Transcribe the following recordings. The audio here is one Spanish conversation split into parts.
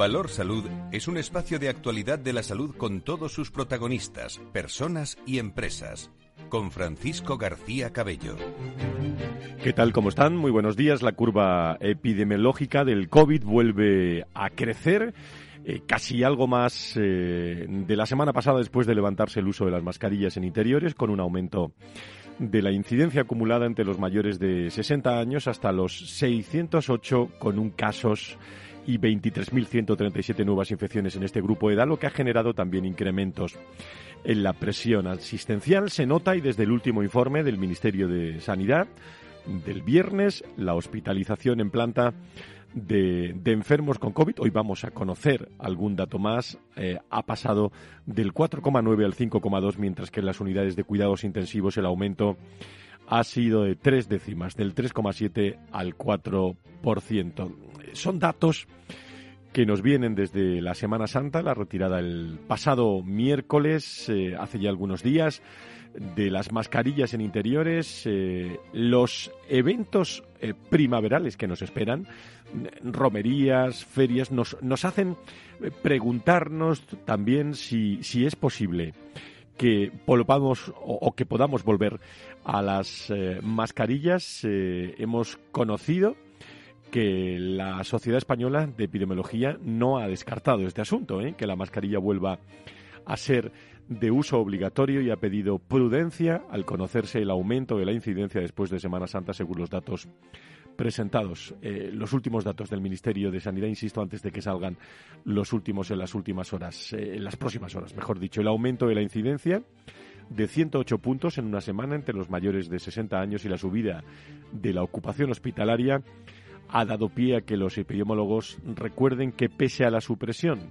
Valor Salud es un espacio de actualidad de la salud con todos sus protagonistas, personas y empresas. Con Francisco García Cabello. ¿Qué tal? ¿Cómo están? Muy buenos días. La curva epidemiológica del COVID vuelve a crecer. Eh, casi algo más eh, de la semana pasada después de levantarse el uso de las mascarillas en interiores, con un aumento de la incidencia acumulada entre los mayores de 60 años hasta los 608 con un casos y 23.137 nuevas infecciones en este grupo de edad, lo que ha generado también incrementos en la presión asistencial. Se nota y desde el último informe del Ministerio de Sanidad del viernes, la hospitalización en planta de, enfermos con COVID, hoy vamos a conocer algún dato más, eh, ha pasado del 4,9 al 5,2, mientras que en las unidades de cuidados intensivos el aumento ha sido de tres décimas, del 3,7 al 4%. Son datos que nos vienen desde la Semana Santa, la retirada el pasado miércoles, eh, hace ya algunos días, de las mascarillas en interiores, eh, los eventos eh, primaverales que nos esperan, romerías, ferias, nos, nos hacen preguntarnos también si, si es posible que volvamos o, que podamos volver a las mascarillas. hemos conocido que la Sociedad Española de Epidemiología no ha descartado este asunto, ¿eh? que la mascarilla vuelva a ser de uso obligatorio y ha pedido prudencia al conocerse el aumento de la incidencia después de Semana Santa, según los datos presentados. Eh, los últimos datos del Ministerio de Sanidad, insisto, antes de que salgan los últimos en las últimas horas, eh, en las próximas horas, mejor dicho, el aumento de la incidencia de 108 puntos en una semana entre los mayores de 60 años y la subida de la ocupación hospitalaria ha dado pie a que los epidemiólogos recuerden que pese a la supresión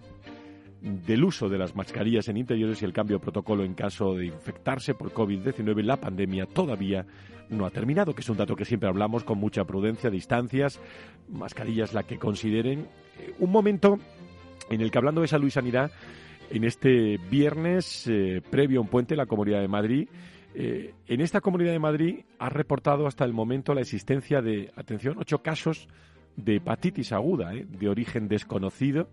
del uso de las mascarillas en interiores y el cambio de protocolo en caso de infectarse por COVID-19, la pandemia todavía no ha terminado, que es un dato que siempre hablamos con mucha prudencia, distancias, mascarillas la que consideren. Eh, un momento en el que hablando de salud y sanidad, en este viernes, eh, previo a un puente, la Comunidad de Madrid eh, en esta Comunidad de Madrid ha reportado hasta el momento la existencia de, atención, ocho casos de hepatitis aguda, eh, de origen desconocido,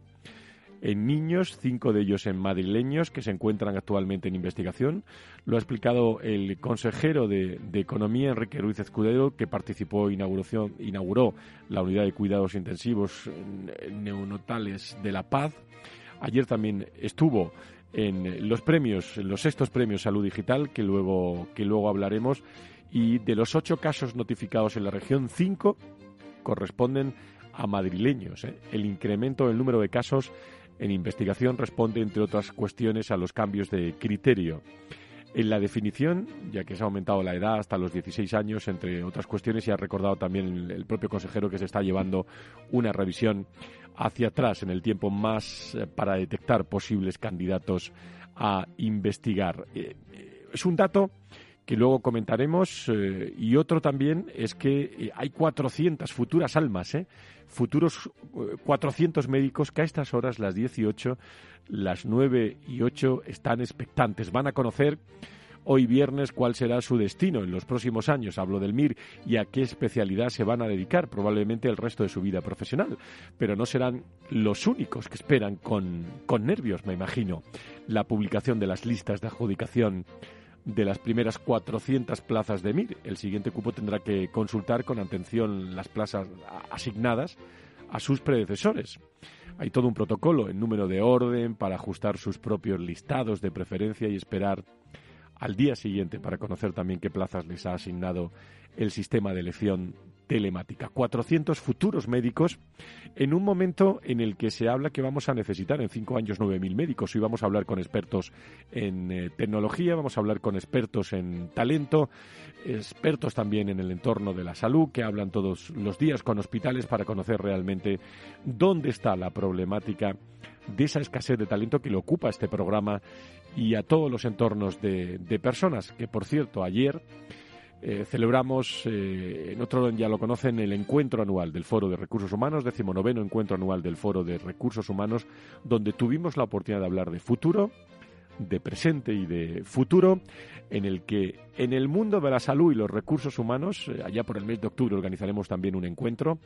en niños, cinco de ellos en madrileños, que se encuentran actualmente en investigación. Lo ha explicado el consejero de, Economía, Enrique Ruiz Escudero, que participó, inauguración, inauguró la unidad de cuidados intensivos neonatales de La Paz. Ayer también estuvo en los premios, en los sextos premios Salud Digital, que luego, que luego hablaremos. Y de los ocho casos notificados en la región, cinco corresponden a madrileños. ¿eh? El incremento del número de casos en investigación responde, entre otras cuestiones, a los cambios de criterio. En la definición, ya que se ha aumentado la edad hasta los 16 años, entre otras cuestiones, y ha recordado también el propio consejero que se está llevando una revisión hacia atrás en el tiempo más eh, para detectar posibles candidatos a investigar. Eh, eh, es un dato que luego comentaremos y otro también es que hay 400 futuras almas, futuros 400 médicos que a estas horas, las 18, las 9 y 8, están expectantes. Van a conocer hoy viernes cuál será su destino en los próximos años. Hablo del MIR y a qué especialidad se van a dedicar, probablemente el resto de su vida profesional. Pero no serán los únicos que esperan con, con nervios, me imagino, la publicación de las listas de adjudicación de las primeras 400 plazas de MIR. El siguiente cupo tendrá que consultar con atención las plazas asignadas a sus predecesores. Hay todo un protocolo en número de orden para ajustar sus propios listados de preferencia y esperar al día siguiente para conocer también qué plazas les ha asignado el sistema de elección telemática. 400 futuros médicos en un momento en el que se habla que vamos a necesitar en cinco años 9.000 médicos. Hoy vamos a hablar con expertos en eh, tecnología, vamos a hablar con expertos en talento, expertos también en el entorno de la salud, que hablan todos los días con hospitales para conocer realmente dónde está la problemática de esa escasez de talento que le ocupa este programa y a todos los entornos de, personas, que por cierto ayer eh, celebramos, eh, en otro ya lo conocen, el encuentro anual del Foro de Recursos Humanos, decimonoveno encuentro anual del Foro de Recursos Humanos, donde tuvimos la oportunidad de hablar de futuro, de presente y de futuro, en el que en el mundo de la salud y los recursos humanos, eh, allá por el mes de octubre organizaremos también un encuentro.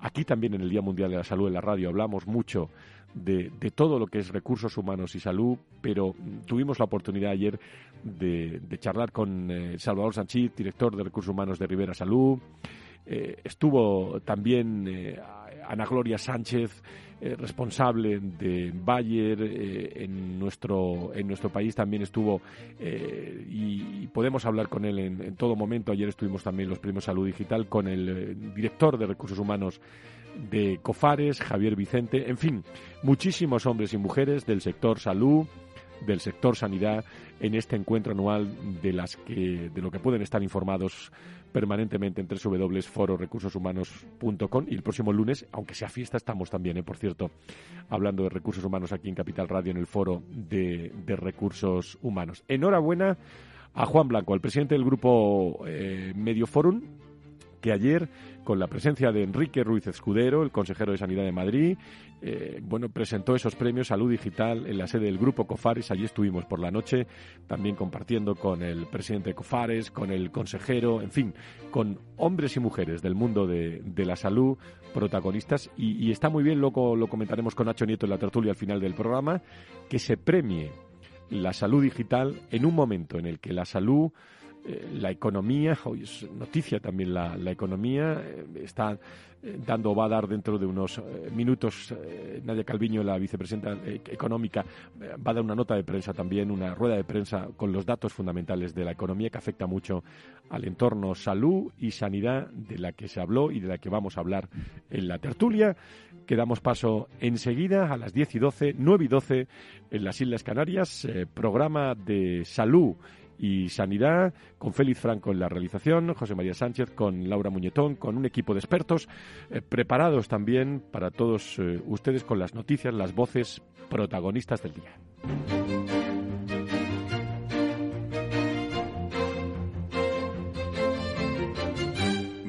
Aquí también en el Día Mundial de la Salud en la radio hablamos mucho de, todo lo que es recursos humanos y salud, pero tuvimos la oportunidad ayer de, charlar con eh, Salvador Sanchit, director de recursos humanos de Rivera Salud. Eh, estuvo también Ana Gloria Sánchez, eh, responsable de Bayer eh, en, nuestro, en nuestro país, también estuvo eh, y, podemos hablar con él en, todo momento. Ayer estuvimos también los premios Salud Digital con el director de Recursos Humanos de Cofares, Javier Vicente, en fin, muchísimos hombres y mujeres del sector salud, del sector sanidad en este encuentro anual de las que de lo que pueden estar informados permanentemente en www.fororecursoshumanos.com y el próximo lunes, aunque sea fiesta, estamos también, ¿eh? por cierto, hablando de recursos humanos aquí en Capital Radio en el foro de, recursos humanos. Enhorabuena a Juan Blanco, al presidente del grupo eh, Medio Forum, que ayer, con la presencia de Enrique Ruiz Escudero, el consejero de Sanidad de Madrid, eh, bueno, presentó esos premios Salud Digital en la sede del Grupo Cofares. Allí estuvimos por la noche, también compartiendo con el presidente de Cofares, con el consejero, en fin, con hombres y mujeres del mundo de, la salud protagonistas. Y, está muy bien, luego lo comentaremos con Nacho Nieto en la tertulia al final del programa, que se premie la salud digital en un momento en el que la salud eh, la economía, hoy es noticia también la, economía, eh, está eh, dando, va a dar dentro de unos minutos, Nadia Calviño, la vicepresidenta económica, va a dar una nota de prensa también, una rueda de prensa con los datos fundamentales de la economía que afecta mucho al entorno salud y sanidad de la que se habló y de la que vamos a hablar en la tertulia, que damos paso enseguida a las 10 y 12, 9 y 12 en las Islas Canarias, programa de salud y Sanidad, con Félix Franco en la realización, José María Sánchez con Laura Muñetón, con un equipo de expertos eh, preparados también para todos eh, ustedes con las noticias, las voces protagonistas del día.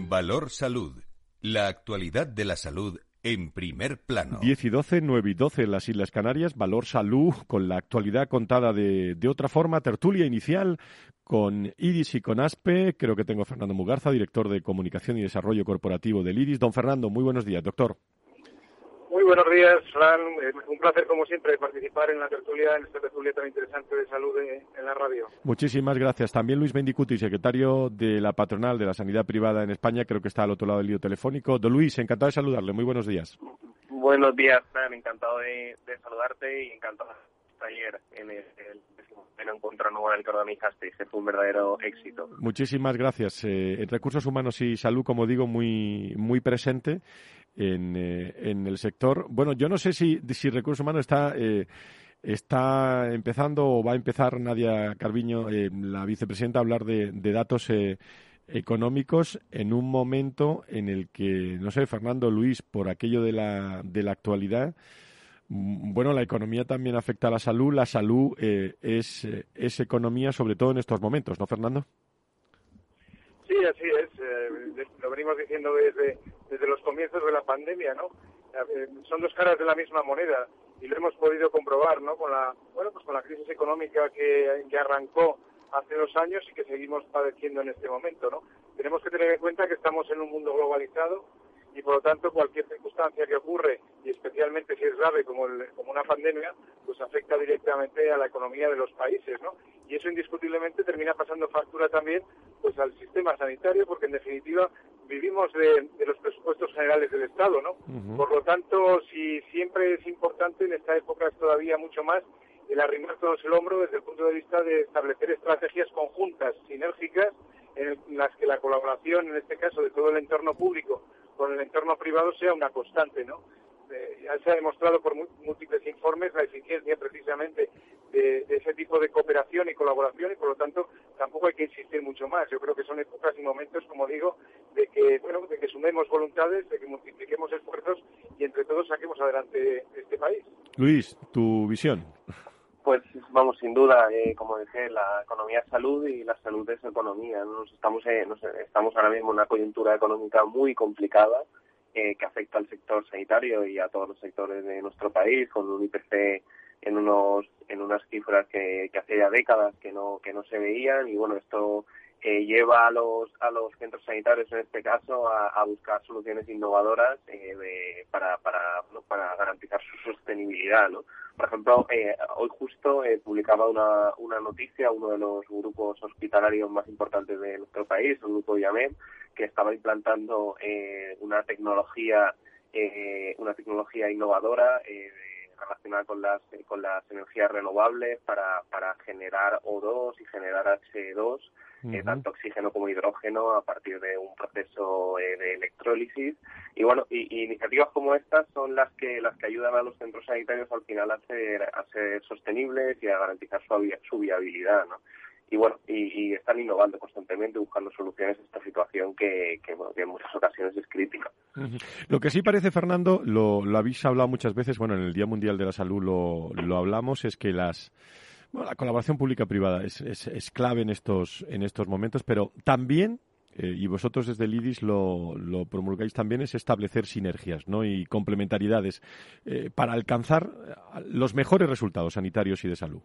Valor Salud. La actualidad de la salud en primer plano. 10 y 12, 9 y 12 en las Islas Canarias, Valor Salud, con la actualidad contada de, de otra forma, tertulia inicial con IRIS y con ASPE. Creo que tengo a Fernando Mugarza, director de Comunicación y Desarrollo Corporativo del IRIS. Don Fernando, muy buenos días, doctor. Muy buenos días, Fran. Eh, un placer, como siempre, participar en la tertulia, en esta tertulia tan interesante de salud en la radio. Muchísimas gracias. También Luis Bendicuti, secretario de la patronal de la sanidad privada en España, creo que está al otro lado del lío telefónico. Don Luis, encantado de saludarle. Muy buenos días. Buenos días, Fran. Encantado de, saludarte y encantado de ayer en el, el encuentro anual que organizaste. Ese fue un verdadero éxito. Muchísimas gracias. Eh, en Recursos Humanos y Salud, como digo, muy, muy presente en, eh, en el sector. Bueno, yo no sé si, si Recursos Humanos está, eh, está empezando o va a empezar Nadia Carviño, eh, la vicepresidenta, a hablar de, de datos económicos en un momento en el que, no sé, Fernando Luis, por aquello de la, de la actualidad, mm, bueno, la economía también afecta a la salud. La salud es, es economía, sobre todo en estos momentos, ¿no, Fernando? Sí, así es. Lo venimos diciendo desde, desde los comienzos de la pandemia, ¿no? Son dos caras de la misma moneda y lo hemos podido comprobar, ¿no? Con la, bueno, pues con la crisis económica que, que arrancó hace dos años y que seguimos padeciendo en este momento, ¿no? Tenemos que tener en cuenta que estamos en un mundo globalizado y por lo tanto cualquier circunstancia que ocurre y especialmente si es grave como, como una pandemia pues afecta directamente a la economía de los países no y eso indiscutiblemente termina pasando factura también pues al sistema sanitario porque en definitiva vivimos de, los presupuestos generales del Estado, ¿no? Por lo tanto, si siempre es importante, en esta época es todavía mucho más, el arrimar todos el hombro desde el punto de vista de establecer estrategias conjuntas, sinérgicas, en las que la colaboración, en este caso, de todo el entorno público con el entorno privado sea una constante, ¿no? Eh, ya se ha demostrado por múltiples informes la eficiencia precisamente de, ese tipo de cooperación y colaboración y por lo tanto tampoco hay que insistir mucho más. Yo creo que son épocas y momentos, como digo, de que bueno, de que sumemos voluntades, de que multipliquemos esfuerzos y entre todos saquemos adelante este país. Luis, tu visión. Pues vamos, sin duda, eh, como dije, la economía es salud y la salud es economía. Nos estamos, eh, estamos ahora mismo en una coyuntura económica muy complicada eh, que afecta al sector sanitario y a todos los sectores de nuestro país, con un IPC en unos en unas cifras que, que hace ya décadas que no que no se veían y bueno esto eh, lleva a los a los centros sanitarios en este caso a, buscar soluciones innovadoras eh, para para para garantizar su sostenibilidad no por ejemplo eh, hoy justo publicaba una una noticia uno de los grupos hospitalarios más importantes de nuestro país el grupo IAMEM que estaba implantando una tecnología una tecnología innovadora relacionada con las con las energías renovables para, para generar O2 y generar H2 eh, tanto oxígeno como hidrógeno a partir de un proceso eh, de electrólisis. Y bueno y, iniciativas como estas son las que las que ayudan a los centros sanitarios al final a ser a ser sostenibles y a garantizar su, su viabilidad ¿no? y bueno y, están innovando constantemente buscando soluciones a esta situación que, que, en muchas ocasiones es crítica. Lo que sí parece Fernando lo, lo habéis hablado muchas veces bueno en el Día Mundial de la Salud lo, lo hablamos es que las bueno, la colaboración pública-privada es, es, clave en estos, en estos momentos, pero también, eh, y vosotros desde el IDIS lo, lo, promulgáis también, es establecer sinergias ¿no? y complementariedades eh, para alcanzar los mejores resultados sanitarios y de salud.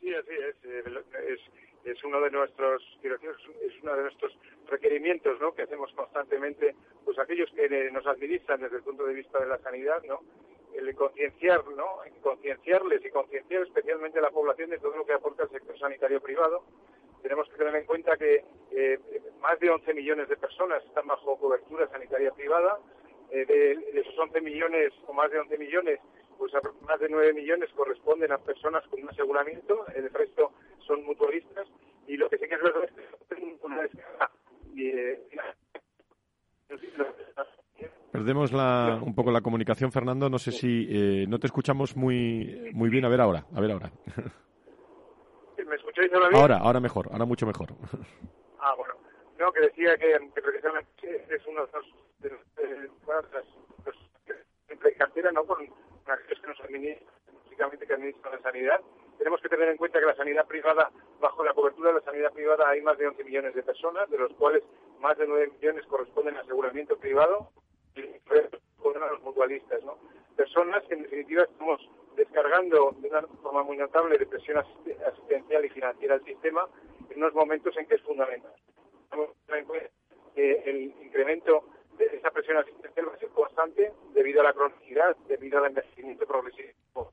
Sí, así es. Eh, es, uno de nuestros es uno de nuestros requerimientos ¿no? que hacemos constantemente pues aquellos que nos administran desde el punto de vista de la sanidad no el concienciar, ¿no? Concienciarles y concienciar especialmente a la población de todo lo que aporta el sector sanitario privado. Tenemos que tener en cuenta que eh, más de 11 millones de personas están bajo cobertura sanitaria privada. Eh, de, esos 11 millones o más de 11 millones, pues más de 9 millones corresponden a personas con un aseguramiento, el resto son mutualistas. Y lo que sí que es verdad es que una descarga. Eh, Perdemos la, un poco la comunicación, Fernando. No sé si eh, no te escuchamos muy muy bien. A ver ahora, a ver ahora. ¿Me escucháis ahora bien? Ahora, ahora mejor, ahora mucho mejor. Ah, bueno. No, que decía que, precisamente es uno de los, de, de, de, cartera, ¿no? Con aquellos que nos administran, básicamente que administran la sanidad. Tenemos que tener en cuenta que la sanidad privada, bajo la cobertura de la sanidad privada, hay más de 11 millones de personas, de los cuales más de 9 millones corresponden a aseguramiento privado con los mutualistas, ¿no? Personas que en definitiva estamos descargando de una forma muy notable de presión asistencial y financiera al sistema en unos momentos en que es fundamental. el incremento de esa presión asistencial va a ser constante debido a la cronicidad, debido al envejecimiento progresivo,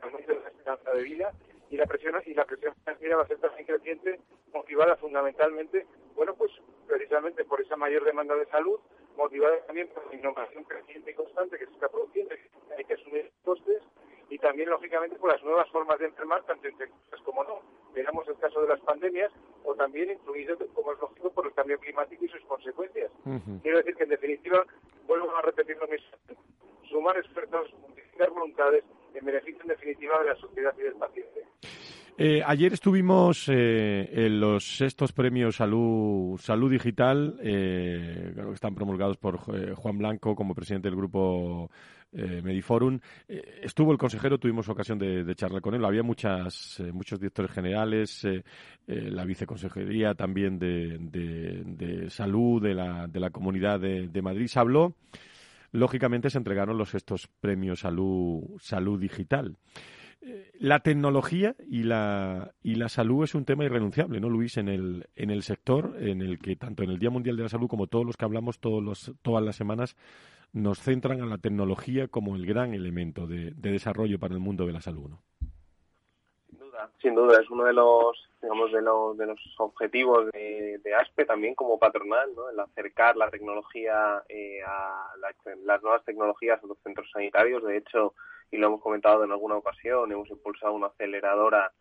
aumento de la esperanza de vida y la presión y la presión financiera va a ser también creciente, motivada fundamentalmente, bueno, pues precisamente por esa mayor demanda de salud, motivada también por la innovación creciente y constante que se está produciendo, hay que asumir costes, y también, lógicamente, por las nuevas formas de enfermar, tanto infecciosas como no. Veamos el caso de las pandemias, o también incluido, como es lógico, por el cambio climático y sus consecuencias. Quiero decir que, en definitiva, vuelvo a repetir lo mismo, sumar esfuerzos, multiplicar voluntades, en beneficio, en definitiva, de la sociedad y del paciente. Eh, ayer estuvimos eh, en los sextos premios Salud, Salud Digital, eh, que están promulgados por eh, Juan Blanco como presidente del grupo Mediforum. estuvo el consejero, tuvimos ocasión de, charlar con él. Había muchas, muchos directores generales, la viceconsejería también de, salud de la, de la comunidad de, de Madrid. Se habló lógicamente se entregaron los estos premios salud, salud digital la tecnología y la, y la salud es un tema irrenunciable, ¿no, Luis? En el, en el sector en el que tanto en el Día Mundial de la Salud como todos los que hablamos todos los, todas las semanas nos centran a la tecnología como el gran elemento de, desarrollo para el mundo de la salud, ¿no? Sin duda, es uno de los, digamos, de los, de los objetivos de, ASPE también como patronal, ¿no? El acercar la tecnología eh, a las nuevas tecnologías a los centros sanitarios. De hecho, y lo hemos comentado en alguna ocasión, hemos impulsado una aceleradora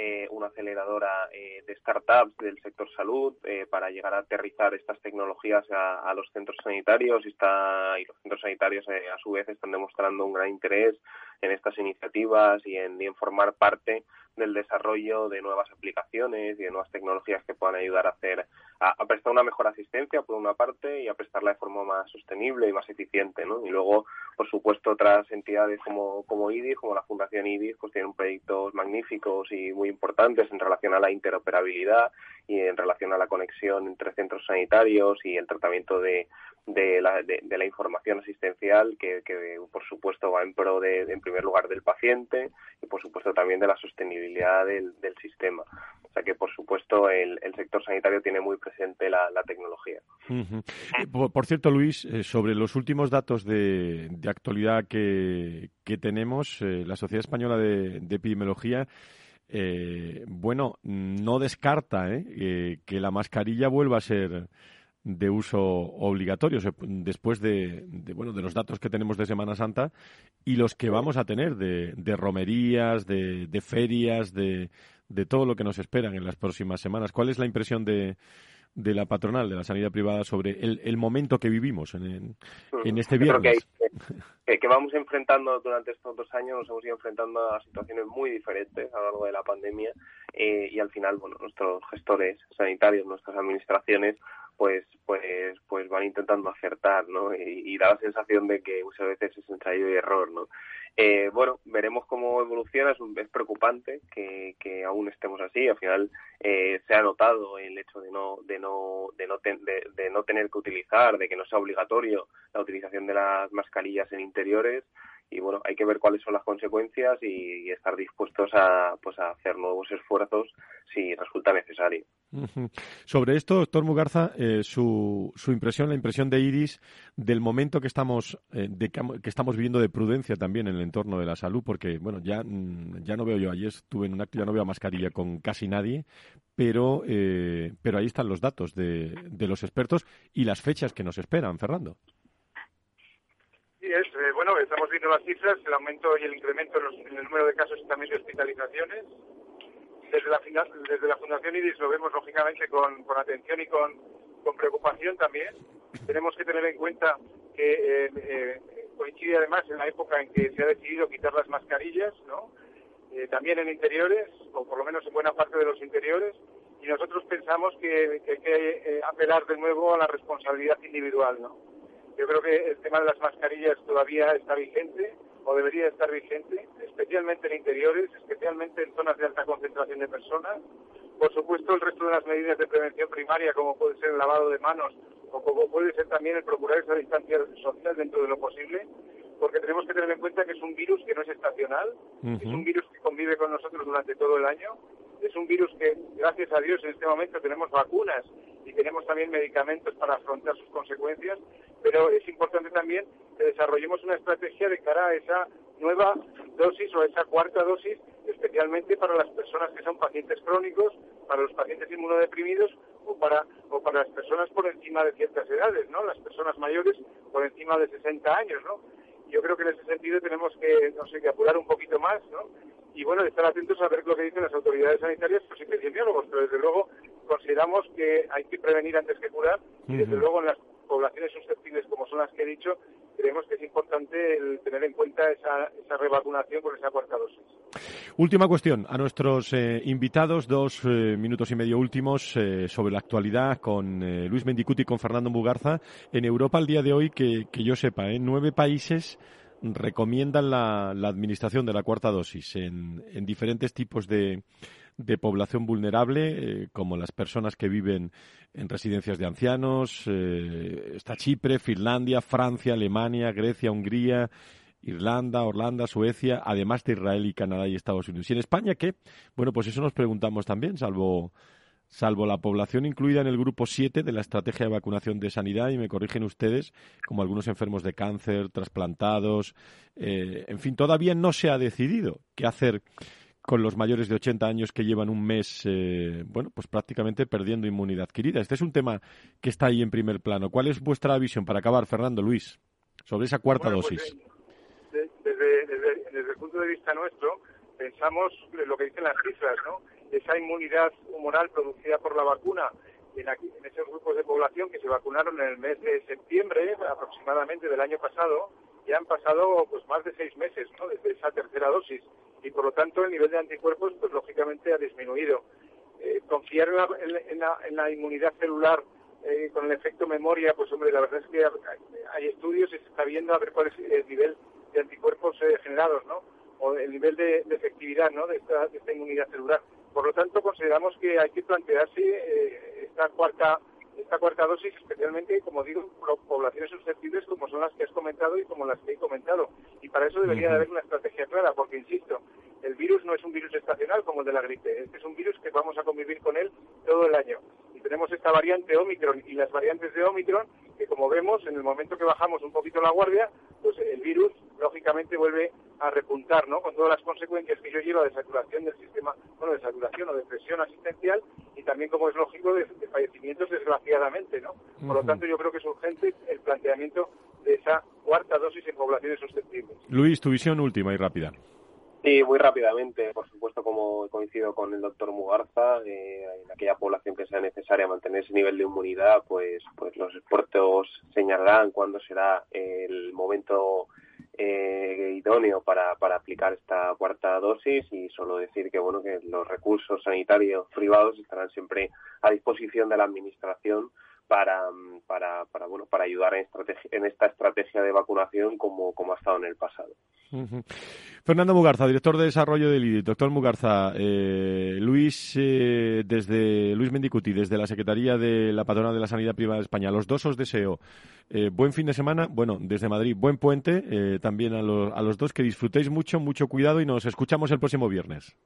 eh, una aceleradora eh, de startups del sector salud eh, para llegar a aterrizar estas tecnologías a, los centros sanitarios y, está, y los centros sanitarios a su vez están demostrando un gran interés en estas iniciativas y en, y en formar parte del desarrollo de nuevas aplicaciones y de nuevas tecnologías que puedan ayudar a hacer a, prestar una mejor asistencia por una parte y a prestarla de forma más sostenible y más eficiente, ¿no? Y luego, por supuesto, otras entidades como, como IDIS, como la Fundación IDIS, pues tienen proyectos magníficos y muy importantes en relación a la interoperabilidad y en relación a la conexión entre centros sanitarios y el tratamiento de, de la, de, la información asistencial que, que, por supuesto va en pro de, en primer lugar del paciente y por supuesto también de la sostenibilidad del, sistema. O sea que por supuesto el, sector sanitario tiene muy presente la, tecnología. por, cierto, Luis, eh, sobre los últimos datos de, actualidad que, tenemos, eh, la Sociedad Española de, de Epidemiología eh, bueno, no descarta eh, que la mascarilla vuelva a ser de uso obligatorio después de, bueno de los datos que tenemos de Semana Santa y los que vamos a tener de, romerías, de, ferias, de, de todo lo que nos esperan en las próximas semanas. ¿Cuál es la impresión de, de la patronal, de la sanidad privada, sobre el, el momento que vivimos en, en, mm. este viernes. que, que, vamos enfrentando durante estos dos años, nos hemos ido enfrentando a situaciones muy diferentes a lo largo de la pandemia eh, y al final, bueno, nuestros gestores sanitarios, nuestras administraciones, pues pues pues van intentando acertar, ¿no? Y, da la sensación de que muchas veces es ensayo y error, ¿no? Eh, bueno, veremos cómo evoluciona. Es, es preocupante que, que, aún estemos así. Al final eh, se ha notado el hecho de no de no de no, de no tener que utilizar, de que no sea obligatorio la utilización de las mascarillas en interiores y bueno, hay que ver cuáles son las consecuencias y, estar dispuestos a, pues, a hacer nuevos esfuerzos si resulta necesario. Sobre esto, doctor Mugarza, eh, su, su impresión, la impresión de Iris del momento que estamos, eh, de, que estamos viviendo de prudencia también en el entorno de la salud, porque bueno, ya, mm, ya no veo yo, ayer estuve en un acto, ya no veo mascarilla con casi nadie, pero, eh, pero ahí están los datos de, de los expertos y las fechas que nos esperan, Fernando. Sí, es, eh, bueno, estamos viendo las cifras, el aumento y el incremento en, el número de casos y también de hospitalizaciones. Desde la, Fundación IDIS lo vemos lógicamente con, atención y con, preocupación también. Tenemos que tener en cuenta que eh, eh, coincide además en la época en que se ha decidido quitar las mascarillas, ¿no? también en interiores, o por lo menos en buena parte de los interiores, y nosotros pensamos que, que hay que apelar de nuevo a la responsabilidad individual, ¿no? Yo creo que el tema de las mascarillas todavía está vigente o debería estar vigente, especialmente en interiores, especialmente en zonas de alta concentración de personas. Por supuesto, el resto de las medidas de prevención primaria, como puede ser el lavado de manos o como puede ser también el procurar esa distancia social dentro de lo posible, porque tenemos que tener en cuenta que es un virus que no es estacional, es un virus que convive con nosotros durante todo el año, es un virus que, gracias a Dios, en este momento tenemos vacunas y tenemos también medicamentos para afrontar sus consecuencias, pero es importante también que desarrollemos una estrategia de cara a esa nueva dosis o esa cuarta dosis, especialmente para las personas que son pacientes crónicos, para los pacientes inmunodeprimidos o para, o para las personas por encima de ciertas edades, ¿no? Las personas mayores por encima de 60 años, ¿no? Yo creo que en ese sentido tenemos que, no sé, que apurar un poquito más, ¿no? Y bueno, estar atentos a ver lo que dicen las autoridades sanitarias, los epidemiólogos, pero desde luego consideramos que hay que prevenir antes que curar y desde luego en las poblaciones susceptibles como son las que he dicho, creemos que es importante el tener en cuenta esa, esa revacunación con esa cuarta dosis. Última cuestión a nuestros eh, invitados, dos eh, minutos y medio últimos eh, sobre la actualidad con Luis Mendicuti y con Fernando Mugarza. En Europa, al día de hoy, que, que yo sepa, nueve países recomiendan la, la, administración de la cuarta dosis en, en diferentes tipos de, de población vulnerable, eh, como las personas que viven en residencias de ancianos. Eh, está Chipre, Finlandia, Francia, Alemania, Grecia, Hungría, Irlanda, Orlando, Suecia, además de Israel y Canadá y Estados Unidos. ¿Y en España qué? Bueno, pues eso nos preguntamos también, salvo salvo la población incluida en el grupo 7 de la estrategia de vacunación de sanidad, y me corrigen ustedes, como algunos enfermos de cáncer, trasplantados, eh, en fin, todavía no se ha decidido qué hacer con los mayores de 80 años que llevan un mes, eh, bueno, pues prácticamente perdiendo inmunidad adquirida. Este es un tema que está ahí en primer plano. ¿Cuál es vuestra visión para acabar, Fernando Luis, sobre esa cuarta pues, dosis? Eh, desde, el punto de vista nuestro, pensamos lo que dicen las cifras, ¿no? Esa inmunidad humoral producida por la vacuna en, en esos grupos de población que se vacunaron en el mes de septiembre aproximadamente del año pasado, ya han pasado pues más de seis meses, ¿no? Desde esa tercera dosis y por lo tanto el nivel de anticuerpos pues lógicamente ha disminuido. Eh, confiar en la, en, la, inmunidad celular eh, con el efecto memoria, pues hombre, la verdad es que hay estudios y se está viendo a ver cuál es el nivel de anticuerpos eh, generados, ¿no? O el nivel de, efectividad, ¿no? De esta, de esta, inmunidad celular. Por lo tanto, consideramos que hay que plantearse esta cuarta esta cuarta dosis, especialmente, como digo, poblaciones susceptibles como son las que has comentado y como las que he comentado. Y para eso debería de haber una estrategia clara, porque, insisto, el virus no es un virus estacional como el de la gripe, este es un virus que vamos a convivir con él todo el año. Y tenemos esta variante Omicron y las variantes de Omicron, que como vemos, en el momento que bajamos un poquito la guardia, pues el virus lógicamente vuelve a repuntar, ¿no? Con todas las consecuencias que yo llevo de saturación del sistema, bueno, de saturación o de presión asistencial y también, como es lógico, de, fallecimientos desgraciadamente, ¿no? Por lo tanto, yo creo que es urgente el planteamiento de esa cuarta dosis en poblaciones susceptibles. Luis, tu visión última y rápida. Sí, muy rápidamente, por supuesto, como coincido con el doctor Mugarza, eh, en aquella población que sea necesaria mantener ese nivel de inmunidad, pues, pues los expertos señalarán cuándo será el momento eh, idóneo para, para aplicar esta cuarta dosis y solo decir que bueno que los recursos sanitarios privados estarán siempre a disposición de la administración para, para, para, bueno, para ayudar en, esta estrategia de vacunación como, como ha estado en el pasado. Fernando Mugarza, director de desarrollo del IDI. Doctor Mugarza, eh, Luis, eh, desde Luis Mendicuti, desde la Secretaría de la Patrona de la Sanidad Privada de España, los dos os deseo eh, buen fin de semana, bueno, desde Madrid, buen puente, también a, a los dos, que disfrutéis mucho, mucho cuidado y nos escuchamos el próximo viernes.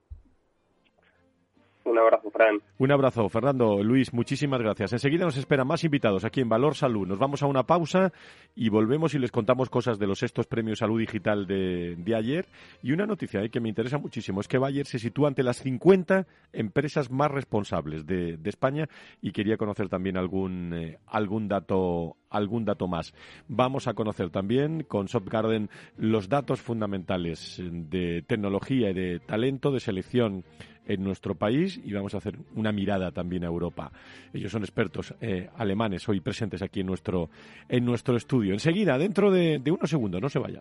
Un abrazo, Fernando. Luis, muchísimas gracias. Enseguida nos esperan más invitados aquí en Valor Salud. Nos vamos a una pausa y volvemos y les contamos cosas de los sextos premios Salud Digital de, ayer. Y una noticia eh, que me interesa muchísimo es que Bayer se sitúa ante las 50 empresas más responsables de, España y quería conocer también algún, eh, algún dato algún dato más. Vamos a conocer también con Garden los datos fundamentales de tecnología y de talento de selección en nuestro país y vamos a hacer una mirada también a Europa. Ellos son expertos eh, alemanes hoy presentes aquí en nuestro, en nuestro estudio. Enseguida, dentro de, de unos segundos, no se vaya.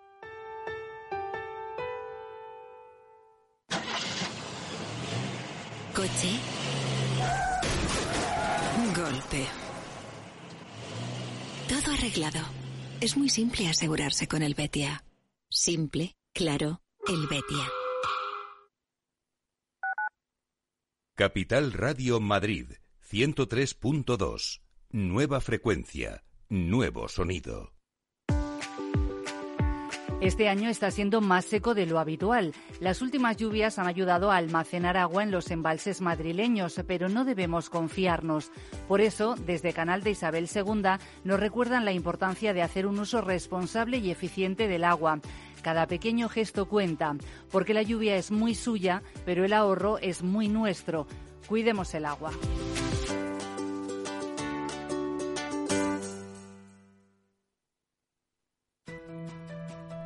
Coche. Golpe. Todo arreglado. Es muy simple asegurarse con el Betia. Simple, claro, el Betia. Capital Radio Madrid, 103.2. Nueva frecuencia, nuevo sonido. Este año está siendo más seco de lo habitual. Las últimas lluvias han ayudado a almacenar agua en los embalses madrileños, pero no debemos confiarnos. Por eso, desde Canal de Isabel II nos recuerdan la importancia de hacer un uso responsable y eficiente del agua. Cada pequeño gesto cuenta, porque la lluvia es muy suya, pero el ahorro es muy nuestro. Cuidemos el agua.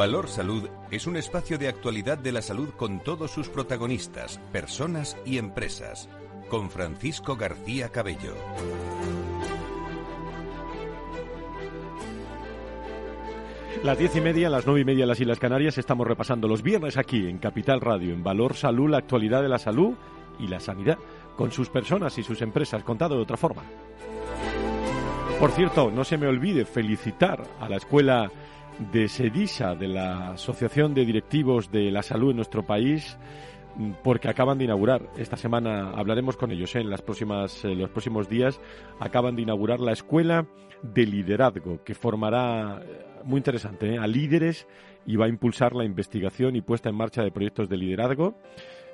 Valor Salud es un espacio de actualidad de la salud con todos sus protagonistas, personas y empresas. Con Francisco García Cabello. Las diez y media, las nueve y media las Islas Canarias, estamos repasando los viernes aquí en Capital Radio, en Valor Salud, la actualidad de la salud y la sanidad, con sus personas y sus empresas, contado de otra forma. Por cierto, no se me olvide felicitar a la Escuela de SEDISA, de la Asociación de Directivos de la Salud en nuestro país, porque acaban de inaugurar, esta semana hablaremos con ellos ¿eh? en las próximas, eh, los próximos días, acaban de inaugurar la Escuela de Liderazgo, que formará, eh, muy interesante, a líderes y va a impulsar la investigación y puesta en marcha de proyectos de liderazgo.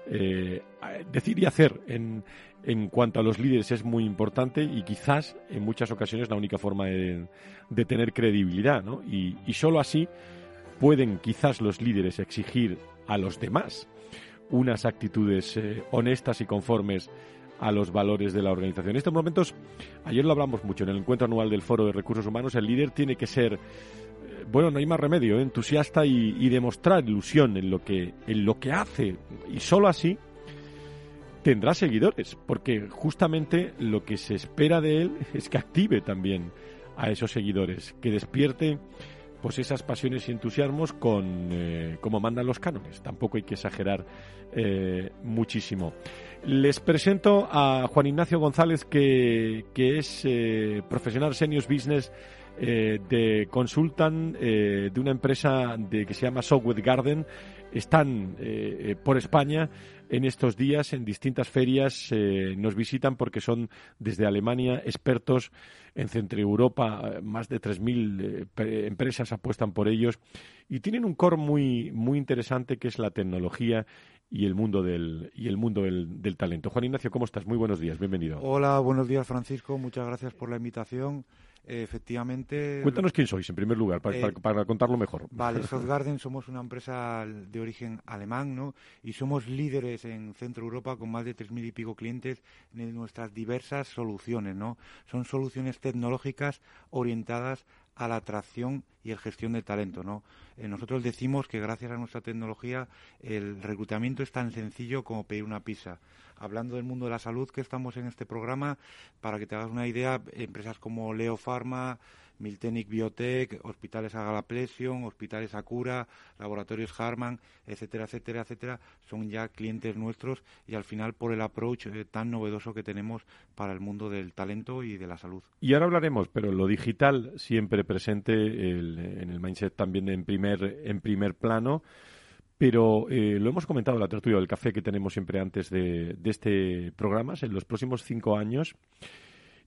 Decir y hacer en, en cuanto a los líderes es muy importante y quizás en muchas ocasiones la única forma de, tener credibilidad, ¿no? Y, y, solo así pueden quizás los líderes exigir a los demás unas actitudes eh, honestas y conformes a los valores de la organización. En estos momentos, ayer lo hablamos mucho en el encuentro anual del Foro de Recursos Humanos, el líder tiene que ser eh, bueno, no hay más remedio, ¿eh? entusiasta y, y, demostrar ilusión en lo que en lo que hace y solo así tendrá seguidores, porque justamente lo que se espera de él es que active también a esos seguidores, que despierte pues esas pasiones y entusiasmos con eh, como mandan los cánones. Tampoco hay que exagerar eh, muchísimo. Les presento a Juan Ignacio González, que, que es profesional senior business de consultan de una empresa de, que se llama Software Garden. Están por España en estos días en distintas ferias eh, nos visitan porque son desde Alemania expertos en Centro Europa, más de 3.000 eh, empresas apuestan por ellos y tienen un core muy, muy interesante que es la tecnología y el mundo del y el mundo del, del, talento. Juan Ignacio, ¿cómo estás? Muy buenos días, bienvenido. Hola, buenos días Francisco, muchas gracias por la invitación efectivamente. Cuéntanos quién sois, en primer lugar, para, para, eh, contarlo mejor. Vale, Softgarden somos una empresa de origen alemán, ¿no? Y somos líderes en Centro Europa con más de tres mil y pico clientes en nuestras diversas soluciones, ¿no? Son soluciones tecnológicas orientadas a la atracción y el gestión de talento, ¿no? Eh, nosotros decimos que gracias a nuestra tecnología el reclutamiento es tan sencillo como pedir una pizza. Hablando del mundo de la salud que estamos en este programa, para que te hagas una idea, empresas como Leo Pharma, Miltenic Biotech, hospitales Agalapresion, hospitales Acura, laboratorios Harman, etcétera, etcétera, etcétera, son ya clientes nuestros y al final por el approach eh, tan novedoso que tenemos para el mundo del talento y de la salud. Y ahora hablaremos, pero lo digital siempre presente en el mindset también en primer, en primer plano. Pero eh, lo hemos comentado en la tertulia del café que tenemos siempre antes de, de este programa. En los próximos cinco años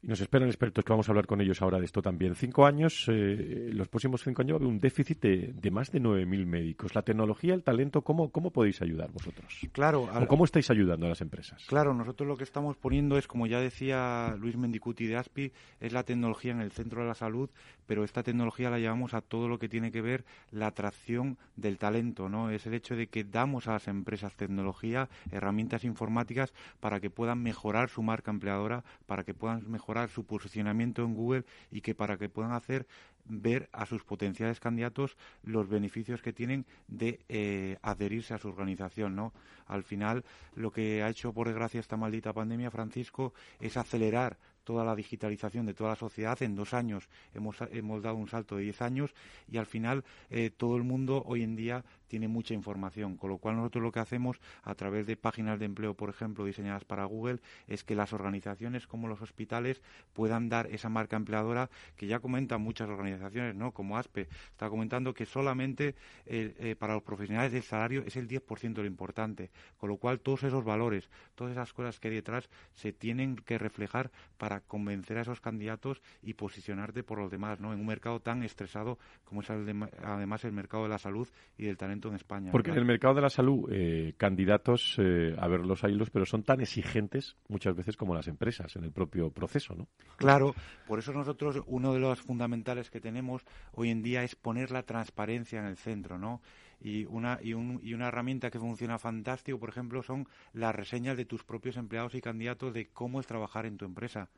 y nos esperan expertos que vamos a hablar con ellos ahora de esto también. Cinco años, eh, los próximos cinco años va a haber un déficit de, más de 9.000 médicos. La tecnología, el talento, ¿cómo, cómo podéis ayudar vosotros? Claro. ¿Cómo estáis ayudando a las empresas? Claro, nosotros lo que estamos poniendo es, como ya decía Luis Mendicuti de ASPI, es la tecnología en el centro de la salud, pero esta tecnología la llevamos a todo lo que tiene que ver la atracción del talento, ¿no? Es el hecho de que damos a las empresas tecnología, herramientas informáticas para que puedan mejorar su marca empleadora, para que puedan mejorar su posicionamiento en Google y que para que puedan hacer ver a sus potenciales candidatos los beneficios que tienen de eh, adherirse a su organización, ¿no? Al final, lo que ha hecho, por desgracia, esta maldita pandemia, Francisco, es acelerar toda la digitalización de toda la sociedad. En dos años hemos, hemos dado un salto de diez años y al final eh, todo el mundo hoy en día tiene mucha información, con lo cual nosotros lo que hacemos a través de páginas de empleo, por ejemplo, diseñadas para Google, es que las organizaciones como los hospitales puedan dar esa marca empleadora que ya comentan muchas organizaciones, ¿no? Como ASPE está comentando que solamente eh, eh, para los profesionales del salario es el 10% lo importante, con lo cual todos esos valores, todas esas cosas que hay detrás se tienen que reflejar para convencer a esos candidatos y posicionarte por los demás, ¿no? En un mercado tan estresado como es además el mercado de la salud y del talento en España. Porque en el mercado de la salud, eh, candidatos, eh, a ver los hilos, pero son tan exigentes muchas veces como las empresas en el propio proceso, ¿no? Claro, por eso nosotros uno de los fundamentales que tenemos hoy en día es poner la transparencia en el centro, ¿no? Y una, y, un, y una herramienta que funciona fantástico, por ejemplo, son las reseñas de tus propios empleados y candidatos de cómo es trabajar en tu empresa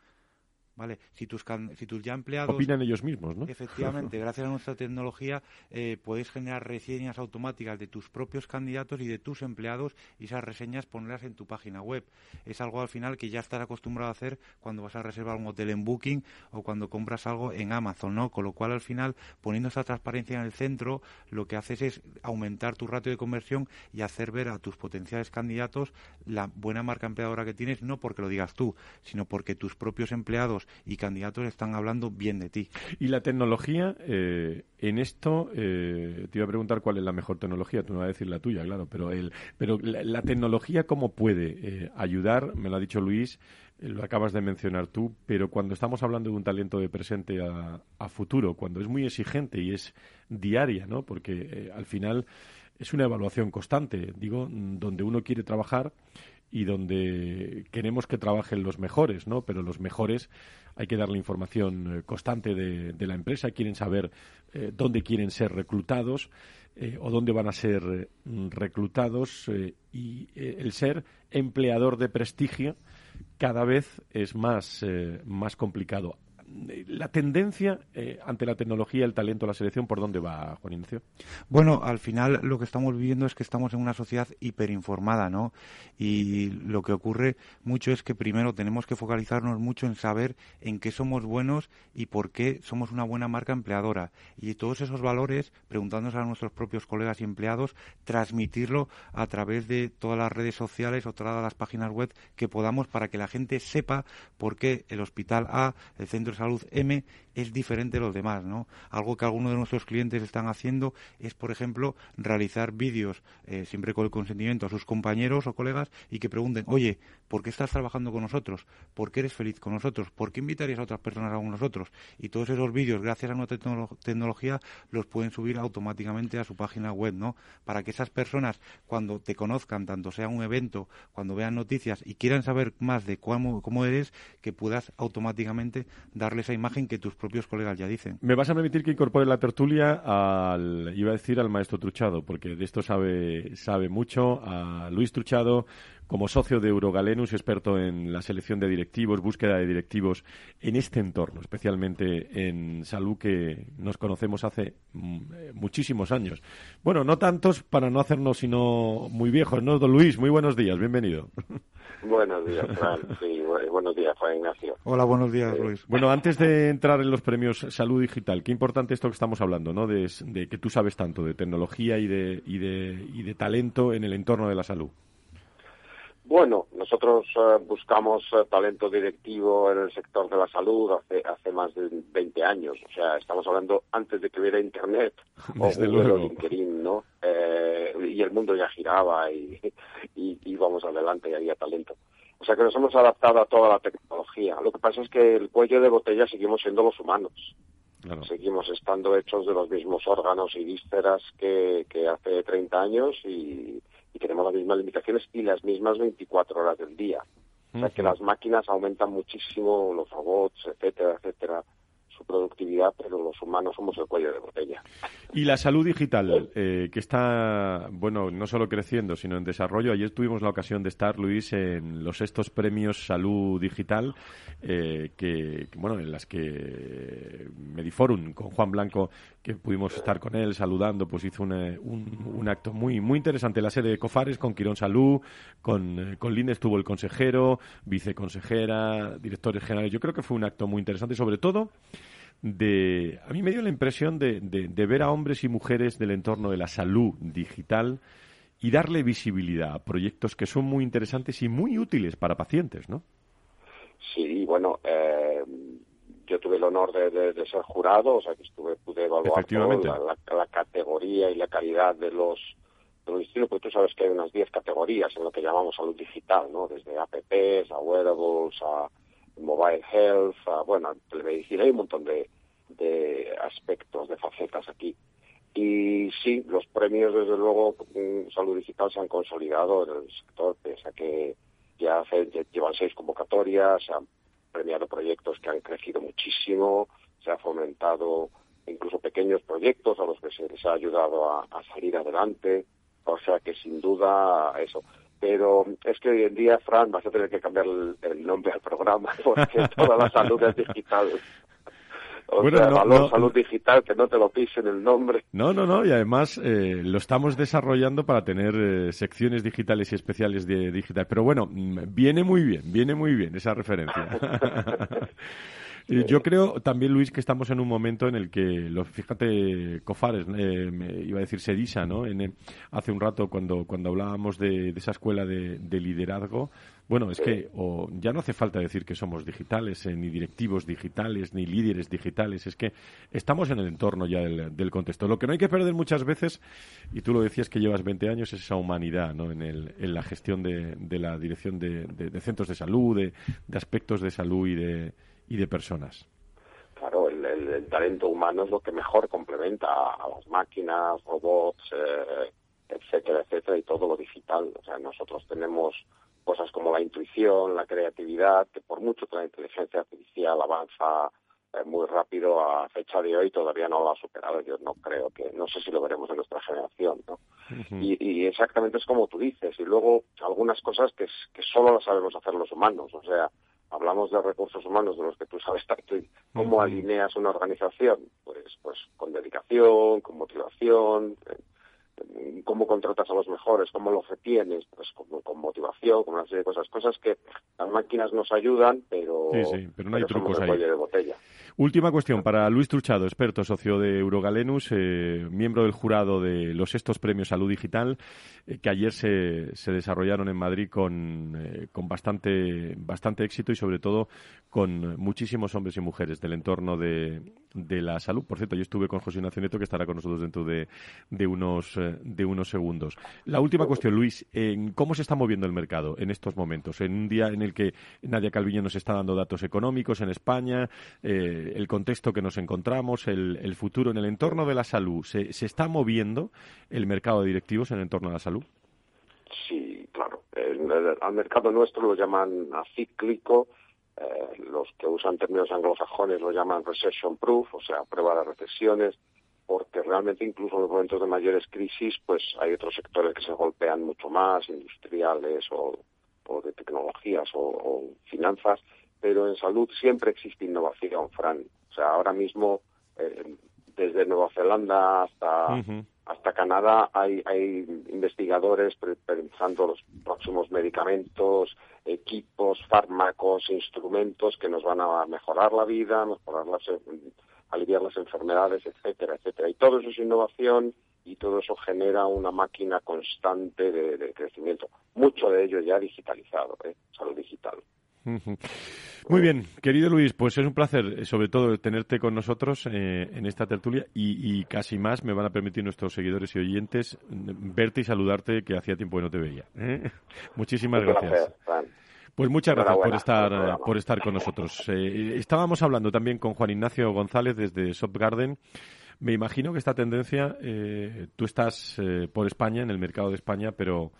¿vale? Si tus, si tus ya empleados... Opinan ellos mismos, ¿no? Efectivamente, gracias a nuestra tecnología eh, puedes generar reseñas automáticas de tus propios candidatos y de tus empleados y esas reseñas ponerlas en tu página web. Es algo al final que ya estás acostumbrado a hacer cuando vas a reservar un hotel en Booking o cuando compras algo en Amazon, ¿no? Con lo cual al final, poniendo esa transparencia en el centro, lo que haces es aumentar tu ratio de conversión y hacer ver a tus potenciales candidatos la buena marca empleadora que tienes, no porque lo digas tú, sino porque tus propios empleados y candidatos están hablando bien de ti. Y la tecnología, eh, en esto, eh, te iba a preguntar cuál es la mejor tecnología, tú no vas a decir la tuya, claro, pero, el, pero la, tecnología, ¿cómo puede eh, ayudar? Me lo ha dicho Luis, lo acabas de mencionar tú, pero cuando estamos hablando de un talento de presente a, a futuro, cuando es muy exigente y es diaria, ¿no? Porque al final es una evaluación constante, digo, donde uno quiere trabajar y donde queremos que trabajen los mejores, ¿no? Pero los mejores hay que darle información eh, constante de, la empresa, quieren saber eh, dónde quieren ser reclutados eh, o dónde van a ser reclutados y el ser empleador de prestigio cada vez es más, más complicado la tendencia eh, ante la tecnología, el talento, la selección, ¿por dónde va, Juan Ignacio? Bueno, al final lo que estamos viviendo es que estamos en una sociedad hiperinformada, ¿no? Y lo que ocurre mucho es que primero tenemos que focalizarnos mucho en saber en qué somos buenos y por qué somos una buena marca empleadora. Y todos esos valores, preguntándonos a nuestros propios colegas y empleados, transmitirlo a través de todas las redes sociales o todas las páginas web que podamos para que la gente sepa por qué el Hospital A, el Centro de Salud M es diferente de los demás, ¿no? Algo que algunos de nuestros clientes están haciendo es, por ejemplo, realizar vídeos eh, siempre con el consentimiento a sus compañeros o colegas y que pregunten, oye, ¿por qué estás trabajando con nosotros? ¿Por qué eres feliz con nosotros? ¿Por qué invitarías a otras personas a con nosotros? Y todos esos vídeos, gracias a nuestra tecnología, los pueden subir automáticamente a su página web, ¿no? Para que esas personas, cuando te conozcan, tanto sea un evento, cuando vean noticias y quieran saber más de cómo, cómo eres, que puedas automáticamente esa imagen que tus propios colegas ya dicen. Me vas a permitir que incorpore la tertulia al, iba a decir al maestro Truchado, porque de esto sabe, sabe mucho, a Luis Truchado, como socio de Eurogalenus, experto en la selección de directivos, búsqueda de directivos en este entorno, especialmente en salud que nos conocemos hace mm, eh, muchísimos años. Bueno, no tantos para no hacernos sino muy viejos, ¿no? Don Luis, muy buenos días, bienvenido. Buenos días, Fran. Sí, buenos días, Juan Ignacio. Hola, buenos días, eh, Luis. Bueno, antes de entrar en los premios Salud Digital, qué importante esto que estamos hablando, ¿no? De, de que tú sabes tanto de tecnología y de, y de, y de talento en el entorno de la salud. Bueno, nosotros eh, buscamos eh, talento directivo en el sector de la salud hace, hace más de 20 años. O sea, estamos hablando antes de que hubiera Internet o Google LinkedIn, ¿no? Eh, y el mundo ya giraba y, y íbamos adelante y había talento. O sea que nos hemos adaptado a toda la tecnología. Lo que pasa es que el cuello de botella seguimos siendo los humanos. Seguimos estando hechos de los mismos órganos y vísceras que, que hace 30 años y, y tenemos las mismas limitaciones y las mismas 24 horas del día. O sea que las máquinas aumentan muchísimo, los robots, etcétera, etcétera, su productividad, pero los humanos somos el cuello de botella. Y la salud digital, eh, que está, bueno, no solo creciendo, sino en desarrollo. Ayer tuvimos la ocasión de estar, Luis, en los estos premios Salud Digital, eh, que, bueno, en las que Mediforum, con Juan Blanco, que pudimos estar con él saludando, pues hizo un, un, acto muy muy interesante. La sede de Cofares, con Quirón Salud, con, eh, con Linde estuvo el consejero, viceconsejera, directores generales. Yo creo que fue un acto muy interesante, sobre todo de... A mí me dio la impresión de, de, ver a hombres y mujeres del entorno de la salud digital y darle visibilidad a proyectos que son muy interesantes y muy útiles para pacientes, ¿no? Sí, bueno, eh, yo tuve el honor de, ser jurado, o sea que estuve, pude evaluar la, la, categoría y la calidad de los de los destinos, porque tú sabes que hay unas 10 categorías en lo que llamamos salud digital, ¿no? Desde apps a wearables a mobile health, bueno, telemedicina, hay un montón de, de aspectos, de facetas aquí. Y sí, los premios, desde luego, salud digital se han consolidado en el sector, pese a que ya, hace, llevan seis convocatorias, se han premiado proyectos que han crecido muchísimo, se ha fomentado incluso pequeños proyectos a los que se les ha ayudado a, salir adelante, o sea que sin duda eso. pero es que hoy en día, Fran, vas a tener que cambiar el, nombre al programa porque toda la salud es digital. O bueno, sea, valor salud digital, que no te lo pisen el nombre. No, no, no, y además eh, lo estamos desarrollando para tener eh, secciones digitales y especiales de digital. Pero bueno, mm, viene muy bien, viene muy bien esa referencia. Yo creo también, Luis, que estamos en un momento en el que, lo, fíjate, Cofares, eh, me iba a decir Sedisa, ¿no? En, hace un rato, cuando, cuando hablábamos de, esa escuela de, liderazgo, bueno, es que o, ya no hace falta decir que somos digitales, eh, ni directivos digitales, ni líderes digitales, es que estamos en el entorno ya del, contexto. Lo que no hay que perder muchas veces, y tú lo decías que llevas 20 años, es esa humanidad ¿no? en, el, en la gestión de, la dirección de, centros de salud, de, aspectos de salud y de y de personas. Claro, el, talento humano es lo que mejor complementa a, las máquinas, robots, eh, etcétera, etcétera, y todo lo digital. O sea, nosotros tenemos cosas como la intuición, la creatividad, que por mucho que la inteligencia artificial avanza eh, muy rápido a fecha de hoy todavía no lo ha superado. Yo no creo que, no sé si lo veremos en nuestra generación, ¿no? y, y, exactamente es como tú dices. Y luego algunas cosas que, que solo las sabemos hacer los humanos. O sea, hablamos de recursos humanos de los que tú sabes tanto y cómo alineas una organización pues pues con dedicación con motivación eh, cómo contratas a los mejores cómo los retienes pues con, motivación con una serie de cosas cosas que las máquinas nos ayudan pero pero no hay trucos ahí. de botella Última cuestión para Luis Truchado, experto socio de Eurogalenus, eh, miembro del jurado de los estos premios Salud Digital, eh, que ayer se, se, desarrollaron en Madrid con, eh, con bastante, bastante éxito y sobre todo con muchísimos hombres y mujeres del entorno de, de la salud. Por cierto, yo estuve con José Ignacio que estará con nosotros dentro de, de, unos, de unos segundos. La última cuestión, Luis, ¿cómo se está moviendo el mercado en estos momentos? En un día en el que Nadia Calviño nos está dando datos económicos en España, el contexto que nos encontramos, el, futuro en el entorno de la salud, ¿se, ¿se, está moviendo el mercado de directivos en el entorno de la salud? Sí, claro. al mercado nuestro lo llaman acíclico, eh, los que usan términos anglosajones lo llaman recession proof, o sea, prueba de recesiones, porque realmente incluso en los momentos de mayores crisis, pues hay otros sectores que se golpean mucho más, industriales o, de tecnologías o finanzas, pero en salud siempre existe innovación, Fran. O sea, ahora mismo, eh, desde Nueva Zelanda hasta, hasta Canadá, hay, hay investigadores pensando los próximos medicamentos, equipos, fármacos, instrumentos que nos van a mejorar la vida, mejorar las, aliviar las enfermedades, etcétera, etcétera. Y todo eso es innovación y todo eso genera una máquina constante de, de crecimiento. Mucho de ello ya digitalizado, ¿eh? salud digital. Muy bien, querido Luis, pues es un placer, eh, sobre todo, tenerte con nosotros eh, en esta tertulia y, casi más me van a permitir nuestros seguidores y oyentes mm, verte y saludarte, que hacía tiempo que no te veía. ¿eh? Muchísimas gracias. Pues muchas gracias por estar, por estar con nosotros. estábamos hablando también con Juan Ignacio González desde Shop Garden. Me imagino que esta tendencia, tú estás por España, en el mercado de España, pero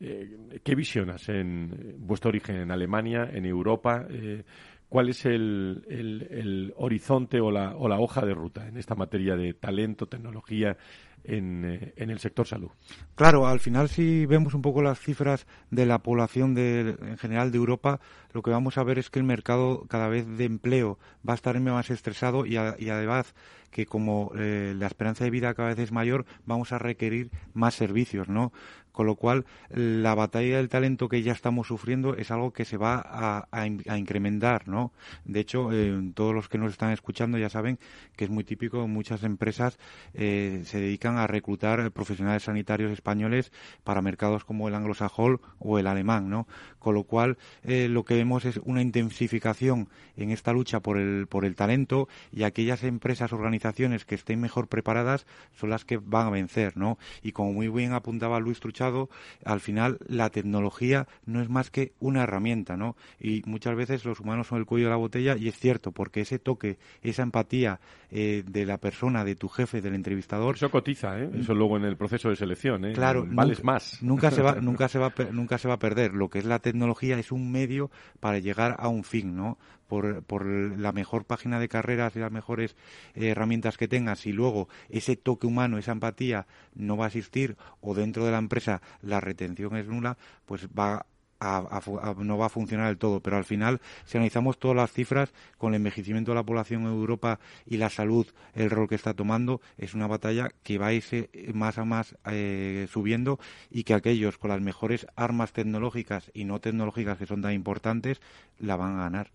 eh, ¿Qué visionas en vuestro origen en Alemania, en Europa? Eh, ¿Cuál es el, horizonte o la, o la, hoja de ruta en esta materia de talento, tecnología en, eh, el sector salud? Claro, al final si vemos un poco las cifras de la población de, en general de Europa, lo que vamos a ver es que el mercado cada vez de empleo va a estar más estresado y además que como la esperanza de vida cada vez es mayor, vamos a requerir más servicios, ¿no? Con lo cual la batalla del talento que ya estamos sufriendo es algo que se va a, incrementar, ¿no? De hecho, eh, todos los que nos están escuchando ya saben que es muy típico, muchas empresas eh, se dedican a reclutar profesionales sanitarios españoles para mercados como el anglosajón o el alemán, ¿no? Con lo cual, eh, lo que vemos es una intensificación en esta lucha por el, por el talento y aquellas empresas, organizaciones que estén mejor preparadas son las que van a vencer, ¿no? Y como muy bien apuntaba Luis Truchado, al final la tecnología no es más que una herramienta, ¿no? Y muchas veces los humanos son el cuello de la botella y es cierto, porque ese toque, esa empatía eh, de la persona, de tu jefe, del entrevistador, garantiza, ¿eh? Eso luego en el proceso de selección, ¿eh? Claro, vales más. Nunca se va, nunca se va, nunca se va a perder. Lo que es la tecnología es un medio para llegar a un fin, ¿no? Por, por la mejor página de carreras y las mejores eh, herramientas que tengas y luego ese toque humano, esa empatía no va a existir o dentro de la empresa la retención es nula, pues va no va a funcionar del todo, pero al final, si analizamos todas las cifras, con el envejecimiento de la población en Europa y la salud, el rol que está tomando, es una batalla que va a irse más a más eh, subiendo y que aquellos con las mejores armas tecnológicas y no tecnológicas que son tan importantes, la van a ganar.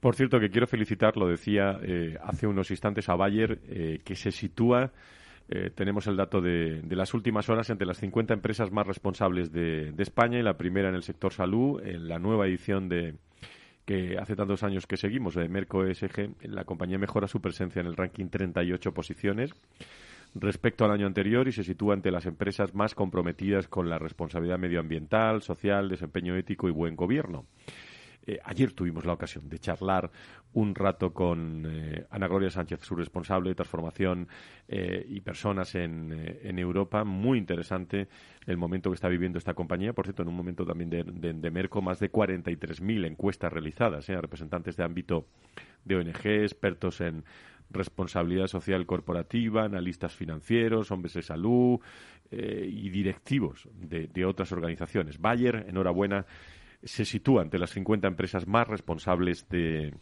Por cierto, que quiero felicitar, lo decía eh, hace unos instantes a Bayer, eh, que se sitúa eh, tenemos el dato de, las últimas horas entre las 50 empresas más responsables de, España y la primera en el sector salud, en la nueva edición de que hace tantos años que seguimos, de Merco ESG, la compañía mejora su presencia en el ranking 38 posiciones respecto al año anterior y se sitúa entre las empresas más comprometidas con la responsabilidad medioambiental, social, desempeño ético y buen gobierno. Eh, ayer tuvimos la ocasión de charlar un rato con eh, Ana Gloria Sánchez, su responsable de transformación eh, y personas en, en, Europa. Muy interesante el momento que está viviendo esta compañía. Por cierto, en un momento también de, de, Merco, más de 43.000 encuestas realizadas a representantes de ámbito de ONG, expertos en responsabilidad social corporativa, analistas financieros, hombres de salud y directivos de, de otras organizaciones. Bayer, enhorabuena se sitúa ante las 50 empresas más responsables de,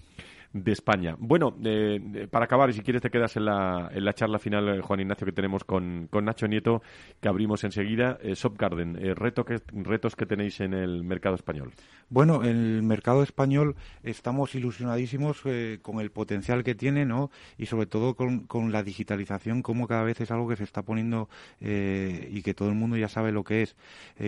de España. Bueno, eh, para acabar, y si quieres te quedas en la, en la charla final, eh, Juan Ignacio, que tenemos con, con Nacho Nieto, que abrimos enseguida. Eh, Garden, eh, reto que, retos que tenéis en el mercado español. Bueno, en el mercado español estamos ilusionadísimos con el potencial que tiene, ¿no? Y sobre todo con, con la digitalización, como cada vez es algo que se está poniendo y que todo el mundo ya sabe lo que es.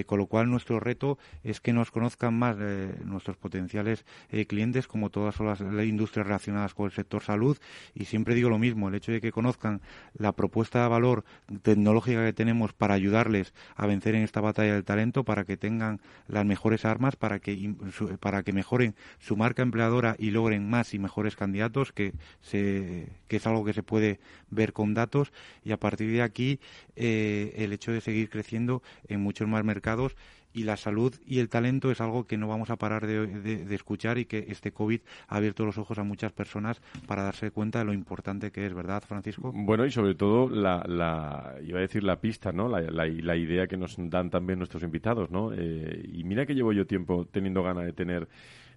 con lo cual, nuestro reto es que nos conozcan más nuestros potenciales clientes, como todas las, la relacionadas con el sector salud y siempre digo lo mismo, el hecho de que conozcan la propuesta de valor tecnológica que tenemos para ayudarles a vencer en esta batalla del talento, para que tengan las mejores armas, para que, para que mejoren su marca empleadora y logren más y mejores candidatos, que, se, que es algo que se puede ver con datos. Y a partir de aquí eh, el hecho de seguir creciendo en muchos más mercados y la salud y el talento es algo que no vamos a parar de, escuchar y que este COVID ha abierto los ojos a muchas personas para darse cuenta de lo importante que es, ¿verdad, Francisco? Bueno, y sobre todo la, la iba a decir la pista, ¿no? La, la, idea que nos dan también nuestros invitados, ¿no? Eh, y mira que llevo yo tiempo teniendo ganas de tener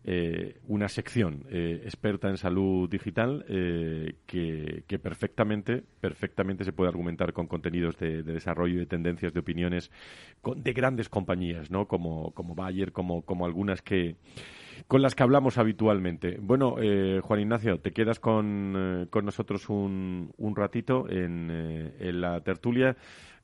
eh, una sección eh, experta en salud digital eh, que, perfectamente, perfectamente se puede argumentar con contenidos de, desarrollo de tendencias de opiniones de grandes compañías, ¿no? Como, como Bayer, como, como algunas que con las que hablamos habitualmente. Bueno, Juan Ignacio, te quedas con, con nosotros un, un ratito en, en la tertulia.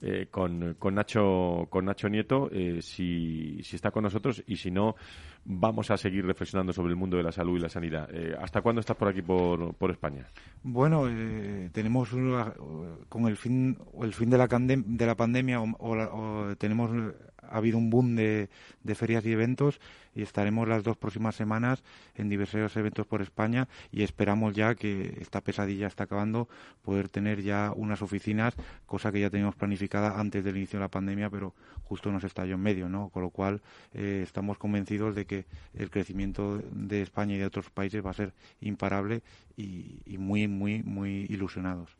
Eh, con, con, Nacho, con Nacho Nieto, eh, si, si, está con nosotros y si no, vamos a seguir reflexionando sobre el mundo de la salud y la sanidad. Eh, ¿Hasta cuándo estás por aquí, por, por España? Bueno, tenemos con el fin, el fin de la, de la pandemia o, tenemos ha habido un boom de, de, ferias y eventos y estaremos las dos próximas semanas en diversos eventos por España y esperamos ya que esta pesadilla está acabando, poder tener ya unas oficinas, cosa que ya teníamos planificada antes del inicio de la pandemia, pero justo nos estalló en medio, ¿no? Con lo cual eh, estamos convencidos de que el crecimiento de España y de otros países va a ser imparable y, muy, muy, muy ilusionados.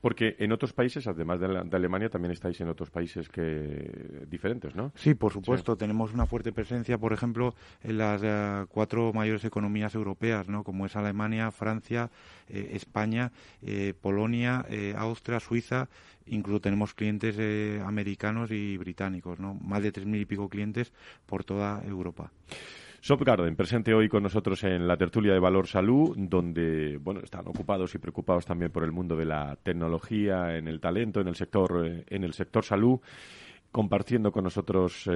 Porque en otros países, además de, Alemania, también estáis en otros países que diferentes, ¿no? Sí, por supuesto. Tenemos una fuerte presencia, por ejemplo, en las eh, cuatro mayores economías europeas, ¿no? Como es Alemania, Francia, eh, España, eh, Polonia, Austria, Suiza. Incluso tenemos clientes americanos y británicos, ¿no? Más de tres mil y pico clientes por toda Europa. Garden, presente hoy con nosotros en la tertulia de Valor Salud, donde bueno, están ocupados y preocupados también por el mundo de la tecnología, en el talento, en el sector, en el sector salud, compartiendo con nosotros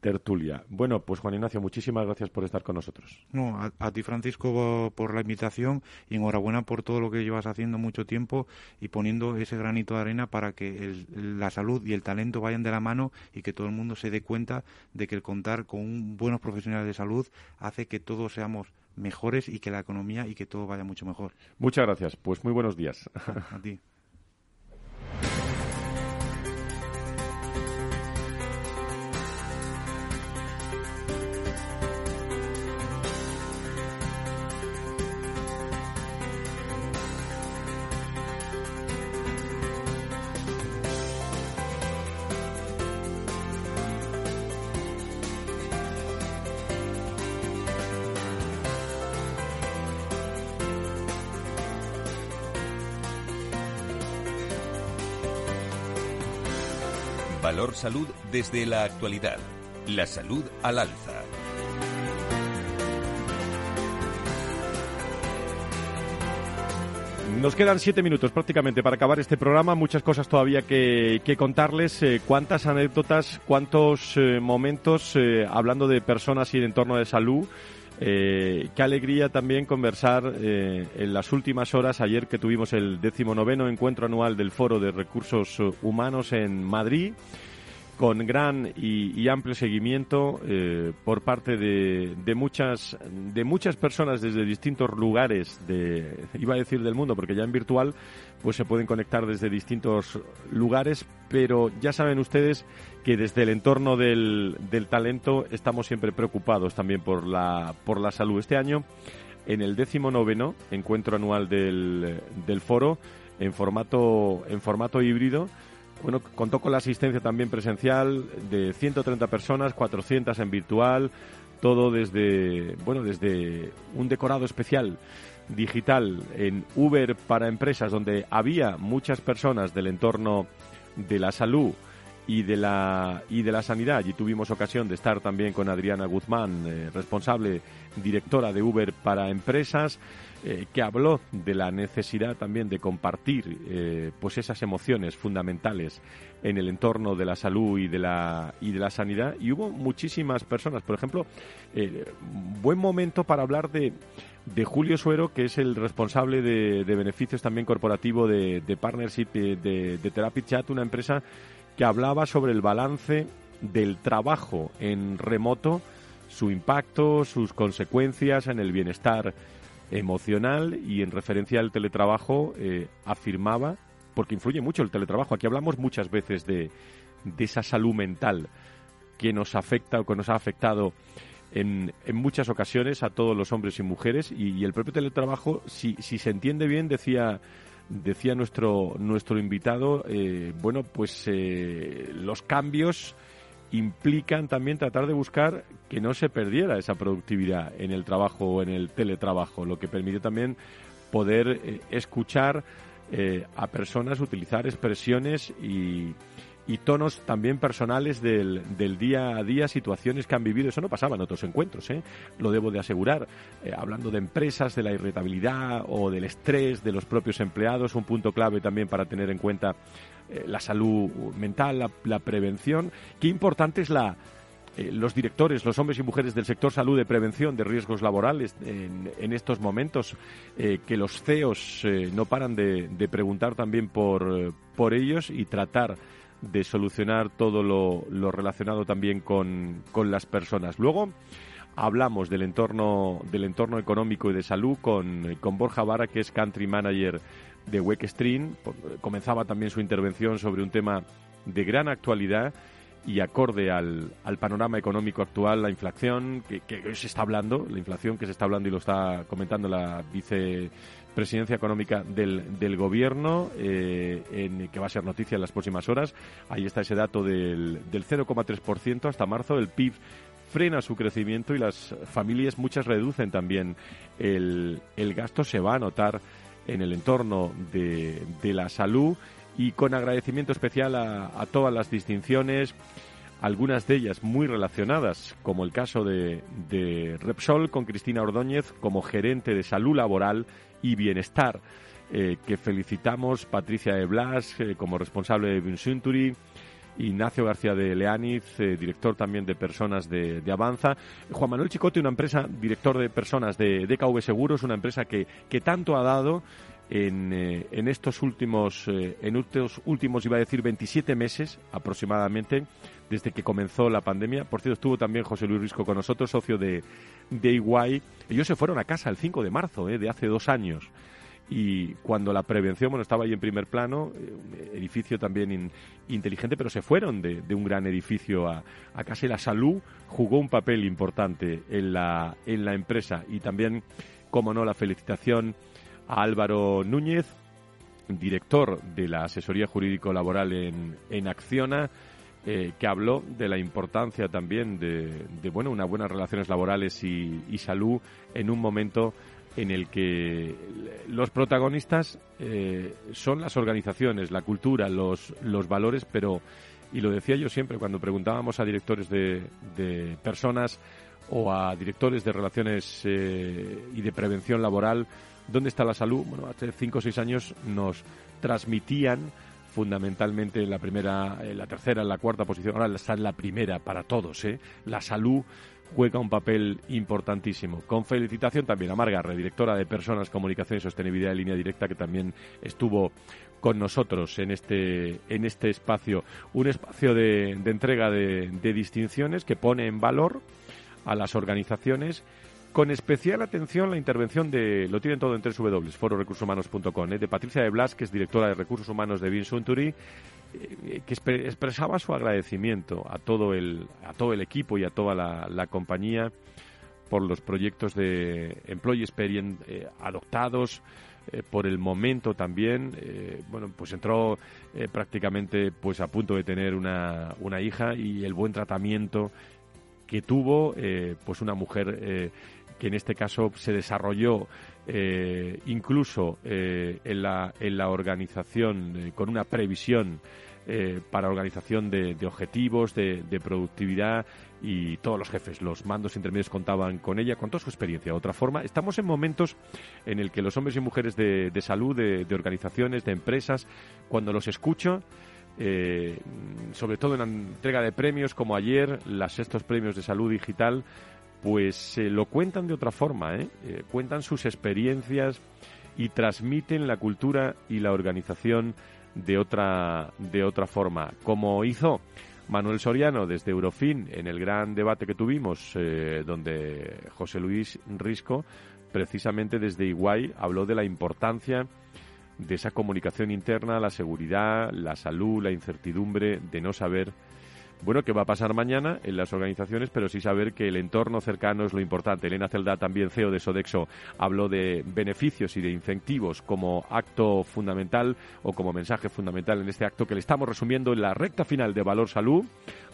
tertulia. Bueno, pues Juan Ignacio, muchísimas gracias por estar con nosotros. No, a, ti Francisco por la invitación y enhorabuena por todo lo que llevas haciendo mucho tiempo y poniendo ese granito de arena para que la salud y el talento vayan de la mano y que todo el mundo se dé cuenta de que el contar con buenos profesionales de salud hace que todos seamos mejores y que la economía y que todo vaya mucho mejor. Muchas gracias. Pues muy buenos días. a ti. Salud desde la actualidad. La salud al alza. Nos quedan siete minutos prácticamente para acabar este programa. Muchas cosas todavía que, contarles. Eh, cuántas anécdotas, cuántos eh, momentos eh, hablando de personas y de entorno de salud. qué alegría también conversar en las últimas horas, ayer que tuvimos el decimonoveno encuentro anual del Foro de Recursos Humanos en Madrid con gran y, amplio seguimiento eh, por parte de, de, muchas de muchas personas desde distintos lugares de iba a decir del mundo porque ya en virtual pues se pueden conectar desde distintos lugares pero ya saben ustedes que desde el entorno del, del talento estamos siempre preocupados también por la por la salud. Este año en el décimo noveno encuentro anual del, del foro en formato en formato híbrido bueno, contó con la asistencia también presencial de 130 personas, 400 en virtual, todo desde, bueno, desde un decorado especial digital en Uber para empresas donde había muchas personas del entorno de la salud y de la y de la sanidad. Y tuvimos ocasión de estar también con Adriana Guzmán, eh, responsable directora de Uber para empresas. Eh, que habló de la necesidad también de compartir eh, pues esas emociones fundamentales en el entorno de la salud y de la y de la sanidad. Y hubo muchísimas personas. Por ejemplo eh, buen momento para hablar de de Julio Suero, que es el responsable de, beneficios también corporativo de, de Partnership de, de Therapy Chat, una empresa que hablaba sobre el balance del trabajo en remoto, su impacto, sus consecuencias en el bienestar emocional y en referencia al teletrabajo eh, afirmaba, porque influye mucho el teletrabajo, aquí hablamos muchas veces de, de esa salud mental que nos afecta o que nos ha afectado en, en, muchas ocasiones a todos los hombres y mujeres y, el propio teletrabajo, si, si, se entiende bien, decía decía nuestro nuestro invitado, eh, bueno, pues eh, los cambios implican también tratar de buscar que no se perdiera esa productividad en el trabajo o en el teletrabajo, lo que permite también poder eh, escuchar eh, a personas, utilizar expresiones y, tonos también personales del, del, día a día, situaciones que han vivido. Eso no pasaba en otros encuentros, ¿eh? lo debo de asegurar. Eh, hablando de empresas, de la irritabilidad o del estrés de los propios empleados, un punto clave también para tener en cuenta eh, la salud mental, la, prevención. Qué importante es la, eh, los directores, los hombres y mujeres del sector salud de prevención de riesgos laborales en, estos momentos, eh, que los CEOs no paran de, preguntar también por, por ellos y tratar de solucionar todo lo, relacionado también con, con, las personas. Luego hablamos del entorno, del entorno económico y de salud con, con Borja Vara, que es Country Manager de Wake Comenzaba también su intervención sobre un tema de gran actualidad y acorde al, al panorama económico actual, la inflación que, que, se está hablando, la inflación que se está hablando y lo está comentando la vicepresidencia económica del, del gobierno, eh, en, que va a ser noticia en las próximas horas. Ahí está ese dato del, del 0,3% hasta marzo. El PIB frena su crecimiento y las familias, muchas reducen también el, el gasto. Se va a notar en el entorno de, de la salud y con agradecimiento especial a, todas las distinciones, algunas de ellas muy relacionadas, como el caso de, de, Repsol con Cristina Ordóñez como gerente de salud laboral y bienestar, eh, que felicitamos, Patricia de Blas eh, como responsable de Vincenturi, Ignacio García de Leániz, eh, director también de personas de, Avanza. Juan Manuel Chicote, una empresa, director de personas de DKV Seguros, una empresa que, que tanto ha dado en, eh, en estos últimos, eh, en estos últimos, iba a decir, 27 meses aproximadamente, desde que comenzó la pandemia. Por cierto, estuvo también José Luis Risco con nosotros, socio de, de Iguay. Ellos se fueron a casa el 5 de marzo de hace dos años y cuando la prevención, bueno, estaba ahí en primer plano, eh, edificio también inteligente, pero se fueron de, un gran edificio a, a, casa. Y la salud jugó un papel importante en la, en la empresa. Y también, como no, la felicitación a Álvaro Núñez, director de la asesoría jurídico laboral en, en Acciona, eh, que habló de la importancia también de, de bueno, unas buenas relaciones laborales y salud en un momento en el que los protagonistas eh, son las organizaciones, la cultura, los, los valores, pero y lo decía yo siempre cuando preguntábamos a directores de, personas o a directores de relaciones eh, y de prevención laboral, ¿dónde está la salud? Bueno, hace cinco o seis años nos transmitían fundamentalmente en la primera, en la tercera, en la cuarta posición, ahora está en la primera para todos, ¿eh? La salud juega un papel importantísimo. Con felicitación también a Margarre, directora de Personas, Comunicación y Sostenibilidad de Línea Directa, que también estuvo con nosotros en este, en este espacio. Un espacio de, entrega de, distinciones que pone en valor a las organizaciones con especial atención la intervención de, lo tienen todo en www.fororecursoshumanos.com, ¿eh? de Patricia de Blas, que es directora de Recursos Humanos de Vinsunturi, eh, que expresaba su agradecimiento a todo el, a todo el equipo y a toda la, compañía por los proyectos de Employee Experience eh, adoptados, eh, por el momento también. bueno, pues entró prácticamente pues a punto de tener una, una, hija y el buen tratamiento que tuvo, pues una mujer que en este caso se desarrolló incluso en, la, en la organización con una previsión eh, para organización de, objetivos, de, productividad y todos los jefes, los mandos intermedios contaban con ella, con toda su experiencia. De otra forma, estamos en momentos en el que los hombres y mujeres de, salud, de, organizaciones, de empresas, cuando los escucho, eh, sobre todo en la entrega de premios como ayer, las sextos premios de salud digital, pues lo cuentan de otra forma, ¿eh? cuentan sus experiencias y transmiten la cultura y la organización de otra, de otra forma, como hizo Manuel Soriano desde Eurofin en el gran debate que tuvimos, eh, donde José Luis Risco, precisamente desde Iguay, habló de la importancia de esa comunicación interna, la seguridad, la salud, la incertidumbre, de no saber bueno, qué va a pasar mañana en las organizaciones, pero sí saber que el entorno cercano es lo importante. Elena Celda, también CEO de Sodexo, habló de beneficios y de incentivos como acto fundamental o como mensaje fundamental en este acto que le estamos resumiendo en la recta final de Valor Salud,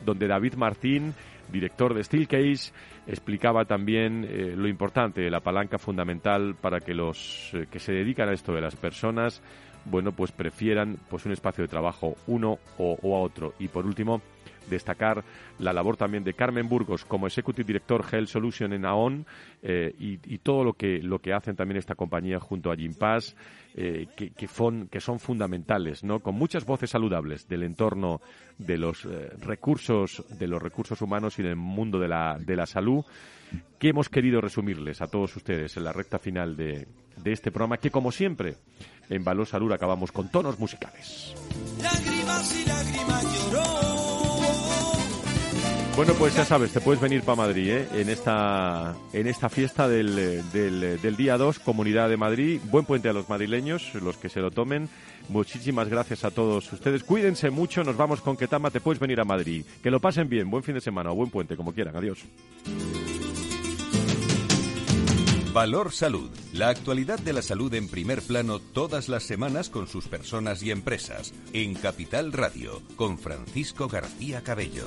donde David Martín, director de Steelcase, explicaba también eh, lo importante, la palanca fundamental para que los eh, que se dedican a esto de las personas, bueno, pues prefieran pues un espacio de trabajo uno o, o a otro. Y por último, destacar la labor también de Carmen Burgos como Executive Director Health Solution en AON eh, y, todo lo que, lo que hacen también esta compañía junto a Gimpass, eh, que, son fundamentales, ¿no? Con muchas voces saludables del entorno de los eh, recursos, de los recursos humanos y del mundo de la, de la salud, que hemos querido resumirles a todos ustedes en la recta final de, de este programa, que como siempre, en Valor Salud acabamos con tonos musicales. Bueno, pues ya sabes, te puedes venir para Madrid ¿eh? en, esta, en esta fiesta del, del, día 2, Comunidad de Madrid. Buen puente a los madrileños, los que se lo tomen. Muchísimas gracias a todos ustedes. Cuídense mucho, nos vamos con Ketama, te puedes venir a Madrid. Que lo pasen bien, buen fin de semana o buen puente, como quieran. Adiós. Valor Salud. La actualidad de la salud en primer plano todas las semanas con sus personas y empresas. En Capital Radio, con Francisco García Cabello.